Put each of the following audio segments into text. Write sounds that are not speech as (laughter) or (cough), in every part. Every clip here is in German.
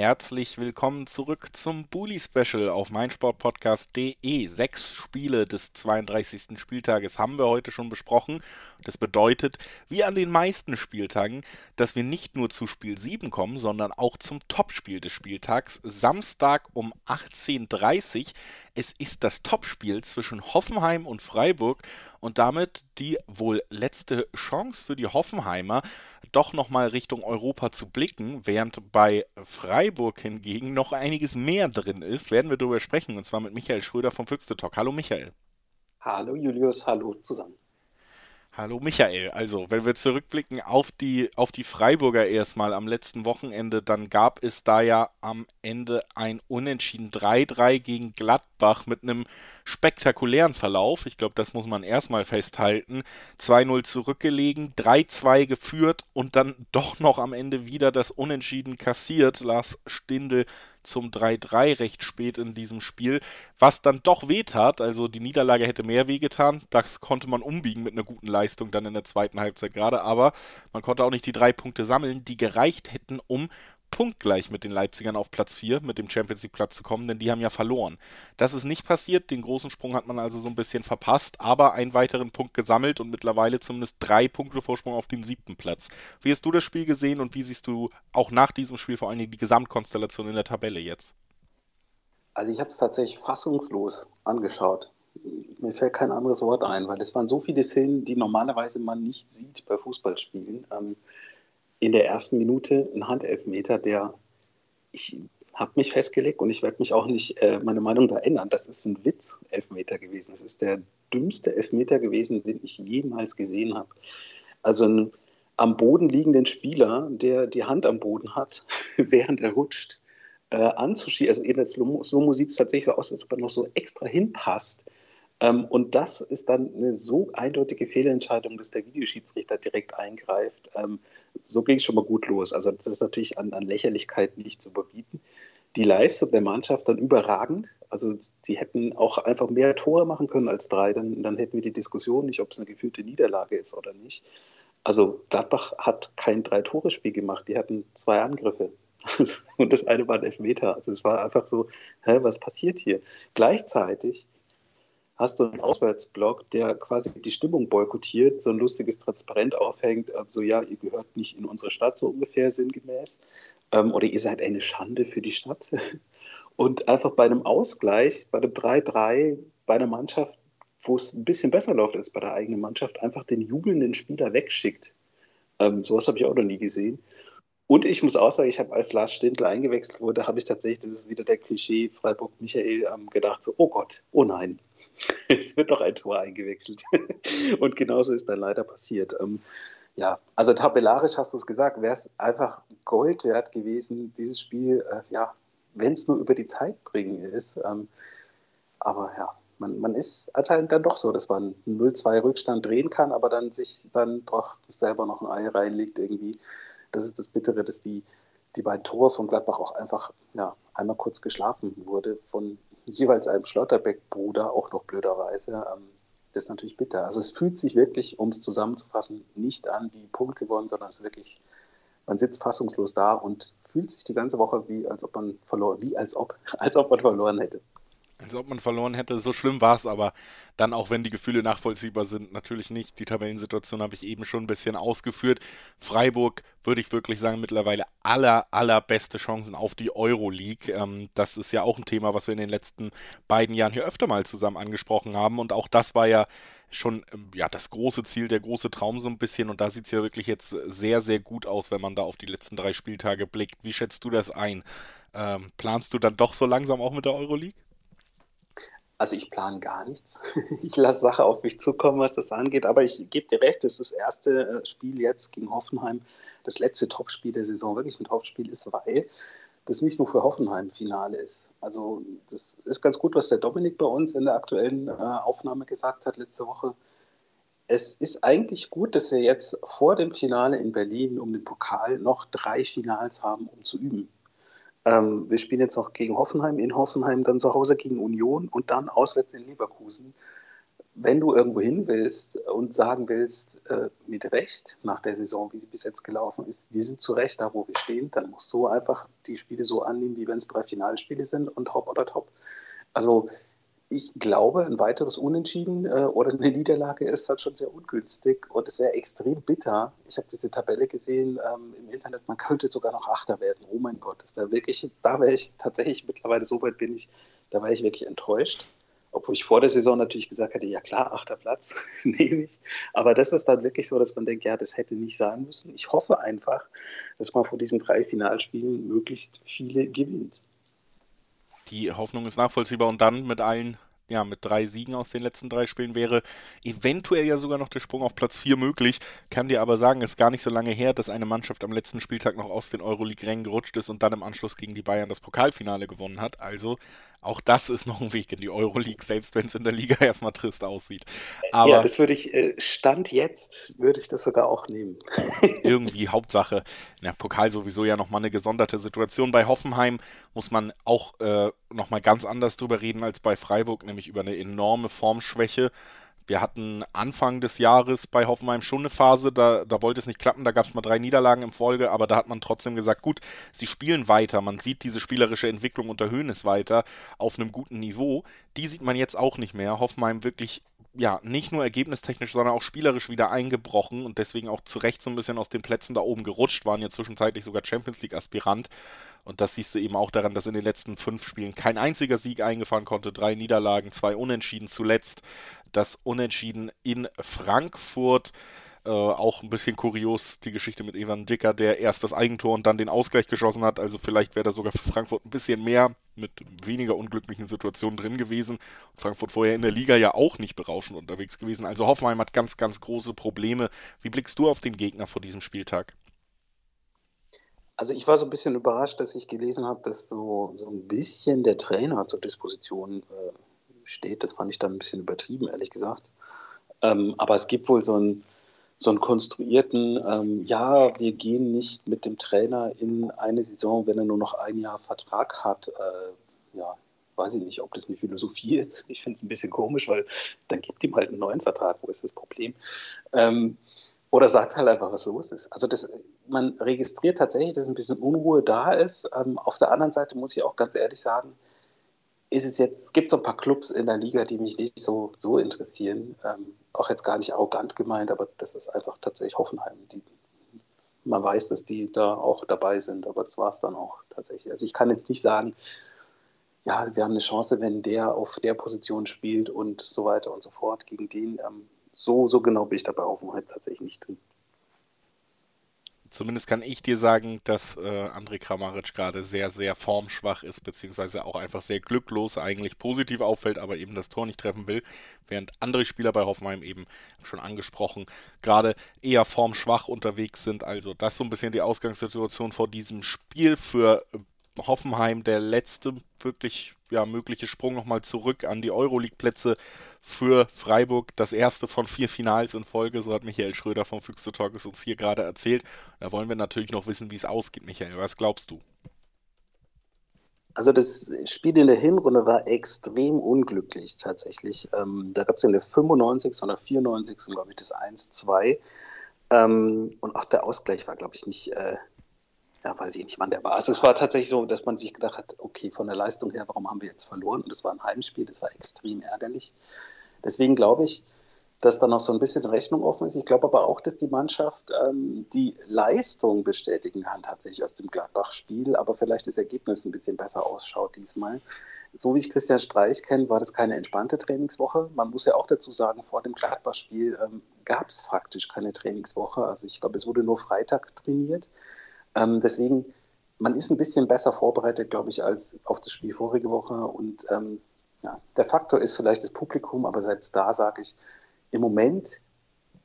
Herzlich willkommen zurück zum Bully Special auf meinsportpodcast.de. Sechs Spiele des 32. Spieltages haben wir heute schon besprochen. Das bedeutet, wie an den meisten Spieltagen, dass wir nicht nur zu Spiel 7 kommen, sondern auch zum Topspiel des Spieltags. Samstag um 18.30 Uhr. Es ist das Topspiel zwischen Hoffenheim und Freiburg und damit die wohl letzte Chance für die Hoffenheimer, doch nochmal Richtung Europa zu blicken, während bei Freiburg hingegen noch einiges mehr drin ist, werden wir darüber sprechen, und zwar mit Michael Schröder vom Füchste Talk. Hallo Michael. Hallo Julius, hallo zusammen. Hallo Michael, also wenn wir zurückblicken auf die, auf die Freiburger erstmal am letzten Wochenende, dann gab es da ja am Ende ein Unentschieden 3-3 gegen Gladbach mit einem spektakulären Verlauf. Ich glaube, das muss man erstmal festhalten. 2-0 zurückgelegen, 3-2 geführt und dann doch noch am Ende wieder das Unentschieden kassiert. Lars Stindl zum 3-3 recht spät in diesem Spiel, was dann doch wehtat. Also die Niederlage hätte mehr wehgetan. Das konnte man umbiegen mit einer guten Leistung dann in der zweiten Halbzeit gerade. Aber man konnte auch nicht die drei Punkte sammeln, die gereicht hätten, um punktgleich mit den Leipzigern auf Platz 4 mit dem Champions League Platz zu kommen, denn die haben ja verloren. Das ist nicht passiert, den großen Sprung hat man also so ein bisschen verpasst, aber einen weiteren Punkt gesammelt und mittlerweile zumindest drei Punkte Vorsprung auf den siebten Platz. Wie hast du das Spiel gesehen und wie siehst du auch nach diesem Spiel vor allen Dingen die Gesamtkonstellation in der Tabelle jetzt? Also ich habe es tatsächlich fassungslos angeschaut. Mir fällt kein anderes Wort ein, weil es waren so viele Szenen, die normalerweise man nicht sieht bei Fußballspielen. Ähm, in der ersten Minute ein Handelfmeter, der ich habe mich festgelegt und ich werde mich auch nicht äh, meine Meinung da ändern. Das ist ein Witz-Elfmeter gewesen. Das ist der dümmste Elfmeter gewesen, den ich jemals gesehen habe. Also ein am Boden liegenden Spieler, der die Hand am Boden hat, (laughs) während er rutscht, äh, anzuschießen. Also in der Slow-Mo sieht es tatsächlich so aus, als ob er noch so extra hinpasst. Ähm, und das ist dann eine so eindeutige Fehlentscheidung, dass der Videoschiedsrichter direkt eingreift. Ähm, so ging es schon mal gut los. Also das ist natürlich an, an Lächerlichkeit nicht zu überbieten. Die Leistung der Mannschaft dann überragend. Also sie hätten auch einfach mehr Tore machen können als drei. Dann, dann hätten wir die Diskussion nicht, ob es eine gefühlte Niederlage ist oder nicht. Also Gladbach hat kein Drei-Tore-Spiel gemacht. Die hatten zwei Angriffe. (laughs) Und das eine war ein Elfmeter. Also es war einfach so, hä, was passiert hier? Gleichzeitig hast du einen Auswärtsblock, der quasi die Stimmung boykottiert, so ein lustiges Transparent aufhängt, äh, so ja, ihr gehört nicht in unsere Stadt, so ungefähr sinngemäß, ähm, oder ihr seid eine Schande für die Stadt. (laughs) Und einfach bei einem Ausgleich, bei einem 3-3, bei einer Mannschaft, wo es ein bisschen besser läuft als bei der eigenen Mannschaft, einfach den jubelnden Spieler wegschickt. Ähm, sowas habe ich auch noch nie gesehen. Und ich muss auch sagen, ich habe als Lars Stindl eingewechselt wurde, habe ich tatsächlich, das ist wieder der Klischee Freiburg Michael, ähm, gedacht, so, oh Gott, oh nein, es wird noch ein Tor eingewechselt. (laughs) Und genauso ist dann leider passiert. Ähm, ja, also tabellarisch hast du es gesagt, wäre es einfach Gold wert gewesen, dieses Spiel, äh, ja, wenn es nur über die Zeit bringen ist. Ähm, aber ja, man, man ist anscheinend dann doch so, dass man 0-2 Rückstand drehen kann, aber dann sich dann doch selber noch ein Ei reinlegt irgendwie. Das ist das Bittere, dass die, die beiden Tore von Gladbach auch einfach ja, einmal kurz geschlafen wurde von jeweils einem Schlotterbeck-Bruder, auch noch blöderweise. Ähm, das ist natürlich bitter. Also es fühlt sich wirklich, um es zusammenzufassen, nicht an wie Punkt gewonnen, sondern es ist wirklich, man sitzt fassungslos da und fühlt sich die ganze Woche wie, als ob man verloren, wie als ob, (laughs) als ob man verloren hätte als ob man verloren hätte. So schlimm war es aber dann, auch wenn die Gefühle nachvollziehbar sind, natürlich nicht. Die Tabellensituation habe ich eben schon ein bisschen ausgeführt. Freiburg würde ich wirklich sagen, mittlerweile aller, allerbeste Chancen auf die Euroleague. Ähm, das ist ja auch ein Thema, was wir in den letzten beiden Jahren hier öfter mal zusammen angesprochen haben. Und auch das war ja schon ähm, ja, das große Ziel, der große Traum so ein bisschen. Und da sieht es ja wirklich jetzt sehr, sehr gut aus, wenn man da auf die letzten drei Spieltage blickt. Wie schätzt du das ein? Ähm, planst du dann doch so langsam auch mit der Euroleague? Also ich plane gar nichts. (laughs) Ich lasse Sache auf mich zukommen, was das angeht. Aber ich gebe dir recht, es ist das erste äh, Spiel jetzt gegen Hoffenheim, das letzte Topspiel der Saison, wirklich ein Topspiel ist, weil das nicht nur für Hoffenheim Finale ist. Also das ist ganz gut, was der Dominik bei uns in der aktuellen äh, Aufnahme gesagt hat letzte Woche. Es ist eigentlich gut, dass wir jetzt vor dem Finale in Berlin um den Pokal noch drei Finals haben, um zu üben. Ähm, wir spielen jetzt noch gegen Hoffenheim, in Hoffenheim, dann zu Hause gegen Union und dann auswärts in Leverkusen. wenn du irgendwo hin willst und sagen willst, äh, mit Recht nach der Saison, wie sie bis jetzt gelaufen ist, wir sind zu Recht da, wo wir stehen, dann musst du einfach die Spiele so annehmen, wie wenn es drei Finalspiele sind und top oder top. Also ich glaube, ein weiteres Unentschieden äh, oder eine Niederlage ist halt schon sehr ungünstig und es wäre extrem bitter. Ich habe diese Tabelle gesehen ähm, im Internet, man könnte sogar noch Achter werden. Oh mein Gott, das wäre wirklich, da wäre ich tatsächlich mittlerweile so weit bin ich, da war ich wirklich enttäuscht. Obwohl ich vor der Saison natürlich gesagt hätte, ja klar, achter Platz (laughs) nehme ich. Aber das ist dann wirklich so, dass man denkt, ja, das hätte nicht sein müssen. Ich hoffe einfach, dass man vor diesen drei Finalspielen möglichst viele gewinnt. Die Hoffnung ist nachvollziehbar und dann mit allen ja, mit drei Siegen aus den letzten drei Spielen wäre eventuell ja sogar noch der Sprung auf Platz 4 möglich. Kann dir aber sagen, es ist gar nicht so lange her, dass eine Mannschaft am letzten Spieltag noch aus den Euroleague-Rängen gerutscht ist und dann im Anschluss gegen die Bayern das Pokalfinale gewonnen hat. Also auch das ist noch ein Weg in die Euroleague, selbst wenn es in der Liga (laughs) erstmal trist aussieht. Aber ja, das würde ich, äh, Stand jetzt würde ich das sogar auch nehmen. (laughs) irgendwie Hauptsache, na, Pokal sowieso ja nochmal eine gesonderte Situation. Bei Hoffenheim muss man auch äh, nochmal ganz anders drüber reden als bei Freiburg, nämlich über eine enorme Formschwäche. Wir hatten Anfang des Jahres bei Hoffenheim schon eine Phase, da, da wollte es nicht klappen, da gab es mal drei Niederlagen im Folge, aber da hat man trotzdem gesagt, gut, sie spielen weiter, man sieht diese spielerische Entwicklung unter Höhnes weiter auf einem guten Niveau. Die sieht man jetzt auch nicht mehr. Hoffenheim wirklich ja, nicht nur ergebnistechnisch, sondern auch spielerisch wieder eingebrochen und deswegen auch zu Recht so ein bisschen aus den Plätzen da oben gerutscht, waren ja zwischenzeitlich sogar Champions League-Aspirant. Und das siehst du eben auch daran, dass in den letzten fünf Spielen kein einziger Sieg eingefahren konnte, drei Niederlagen, zwei Unentschieden zuletzt das Unentschieden in Frankfurt. Äh, auch ein bisschen kurios die Geschichte mit Evan Dicker, der erst das Eigentor und dann den Ausgleich geschossen hat. Also vielleicht wäre da sogar für Frankfurt ein bisschen mehr mit weniger unglücklichen Situationen drin gewesen. Frankfurt vorher in der Liga ja auch nicht berauschend unterwegs gewesen. Also Hoffenheim hat ganz, ganz große Probleme. Wie blickst du auf den Gegner vor diesem Spieltag? Also ich war so ein bisschen überrascht, dass ich gelesen habe, dass so, so ein bisschen der Trainer zur Disposition äh, steht. Das fand ich dann ein bisschen übertrieben, ehrlich gesagt. Ähm, aber es gibt wohl so einen, so einen konstruierten, ähm, ja, wir gehen nicht mit dem Trainer in eine Saison, wenn er nur noch ein Jahr Vertrag hat. Äh, ja, weiß ich nicht, ob das eine Philosophie (laughs) ist. Ich finde es ein bisschen komisch, weil dann gibt ihm halt einen neuen Vertrag. Wo ist das Problem? Ähm, oder sagt halt einfach, was los ist. Also das, man registriert tatsächlich, dass ein bisschen Unruhe da ist. Ähm, auf der anderen Seite muss ich auch ganz ehrlich sagen, ist es jetzt, gibt so ein paar Clubs in der Liga, die mich nicht so, so interessieren. Ähm, auch jetzt gar nicht arrogant gemeint, aber das ist einfach tatsächlich Hoffenheim. Die, man weiß, dass die da auch dabei sind, aber das war es dann auch tatsächlich. Also ich kann jetzt nicht sagen, ja, wir haben eine Chance, wenn der auf der Position spielt und so weiter und so fort gegen den. Ähm, so, so genau bin ich dabei Hoffenheim tatsächlich nicht drin. Zumindest kann ich dir sagen, dass äh, André Kramaric gerade sehr, sehr formschwach ist, beziehungsweise auch einfach sehr glücklos, eigentlich positiv auffällt, aber eben das Tor nicht treffen will, während andere Spieler bei Hoffenheim eben schon angesprochen, gerade eher formschwach unterwegs sind. Also das so ein bisschen die Ausgangssituation vor diesem Spiel für Hoffenheim, der letzte wirklich ja, mögliche Sprung nochmal zurück an die Euroleague-Plätze für Freiburg. Das erste von vier Finals in Folge, so hat Michael Schröder vom Füchse Talkes uns hier gerade erzählt. Da wollen wir natürlich noch wissen, wie es ausgeht, Michael. Was glaubst du? Also das Spiel in der Hinrunde war extrem unglücklich tatsächlich. Ähm, da gab es in der 95. oder 94. glaube ich das 1-2. Ähm, und auch der Ausgleich war, glaube ich, nicht, äh, ja, weiß ich nicht, wann der war. Also es war tatsächlich so, dass man sich gedacht hat, okay, von der Leistung her, warum haben wir jetzt verloren? Und es war ein Heimspiel, das war extrem ärgerlich. Deswegen glaube ich, dass da noch so ein bisschen Rechnung offen ist. Ich glaube aber auch, dass die Mannschaft ähm, die Leistung bestätigen kann, tatsächlich aus dem Gladbach-Spiel, aber vielleicht das Ergebnis ein bisschen besser ausschaut diesmal. So wie ich Christian Streich kenne, war das keine entspannte Trainingswoche. Man muss ja auch dazu sagen, vor dem Gladbach-Spiel ähm, gab es faktisch keine Trainingswoche. Also ich glaube, es wurde nur Freitag trainiert. Ähm, deswegen, man ist ein bisschen besser vorbereitet, glaube ich, als auf das Spiel vorige Woche. Und ähm, ja, der Faktor ist vielleicht das Publikum, aber selbst da sage ich, im Moment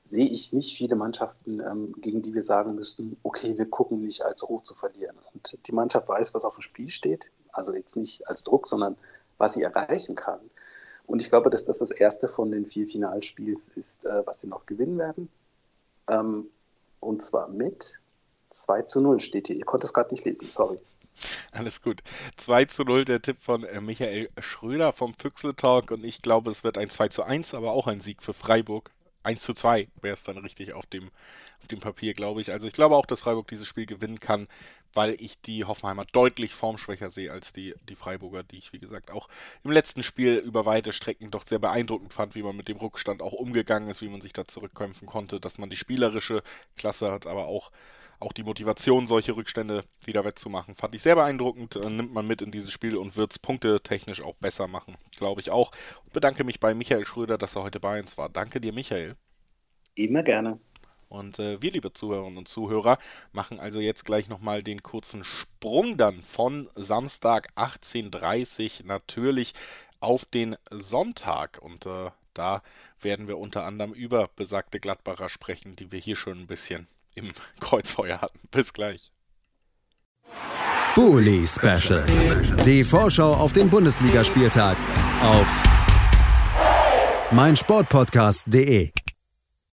sehe ich nicht viele Mannschaften, ähm, gegen die wir sagen müssten, okay, wir gucken nicht als hoch zu verlieren. Und die Mannschaft weiß, was auf dem Spiel steht, also jetzt nicht als Druck, sondern was sie erreichen kann. Und ich glaube, dass das das erste von den vier Finalspiels ist, äh, was sie noch gewinnen werden. Ähm, und zwar mit 2 zu 0 steht hier. Ich konnte es gerade nicht lesen, sorry. Alles gut. 2 zu 0 der Tipp von äh, Michael Schröder vom Füchsel-Talk und ich glaube, es wird ein 2 zu 1, aber auch ein Sieg für Freiburg. 1 zu 2 wäre es dann richtig auf dem, auf dem Papier, glaube ich. Also ich glaube auch, dass Freiburg dieses Spiel gewinnen kann, weil ich die Hoffenheimer deutlich formschwächer sehe als die, die Freiburger, die ich, wie gesagt, auch im letzten Spiel über weite Strecken doch sehr beeindruckend fand, wie man mit dem Rückstand auch umgegangen ist, wie man sich da zurückkämpfen konnte, dass man die spielerische Klasse hat, aber auch auch die Motivation, solche Rückstände wieder wettzumachen, fand ich sehr beeindruckend. Äh, nimmt man mit in dieses Spiel und wird es punktetechnisch auch besser machen, glaube ich auch. Und bedanke mich bei Michael Schröder, dass er heute bei uns war. Danke dir, Michael. Immer gerne. Und äh, wir, liebe Zuhörerinnen und Zuhörer, machen also jetzt gleich nochmal den kurzen Sprung dann von Samstag 18.30 Uhr natürlich auf den Sonntag. Und äh, da werden wir unter anderem über besagte Gladbacher sprechen, die wir hier schon ein bisschen im Kreuzfeuer hatten. Bis gleich. Bully Special. Die Vorschau auf den Bundesligaspieltag auf meinsportpodcast.de.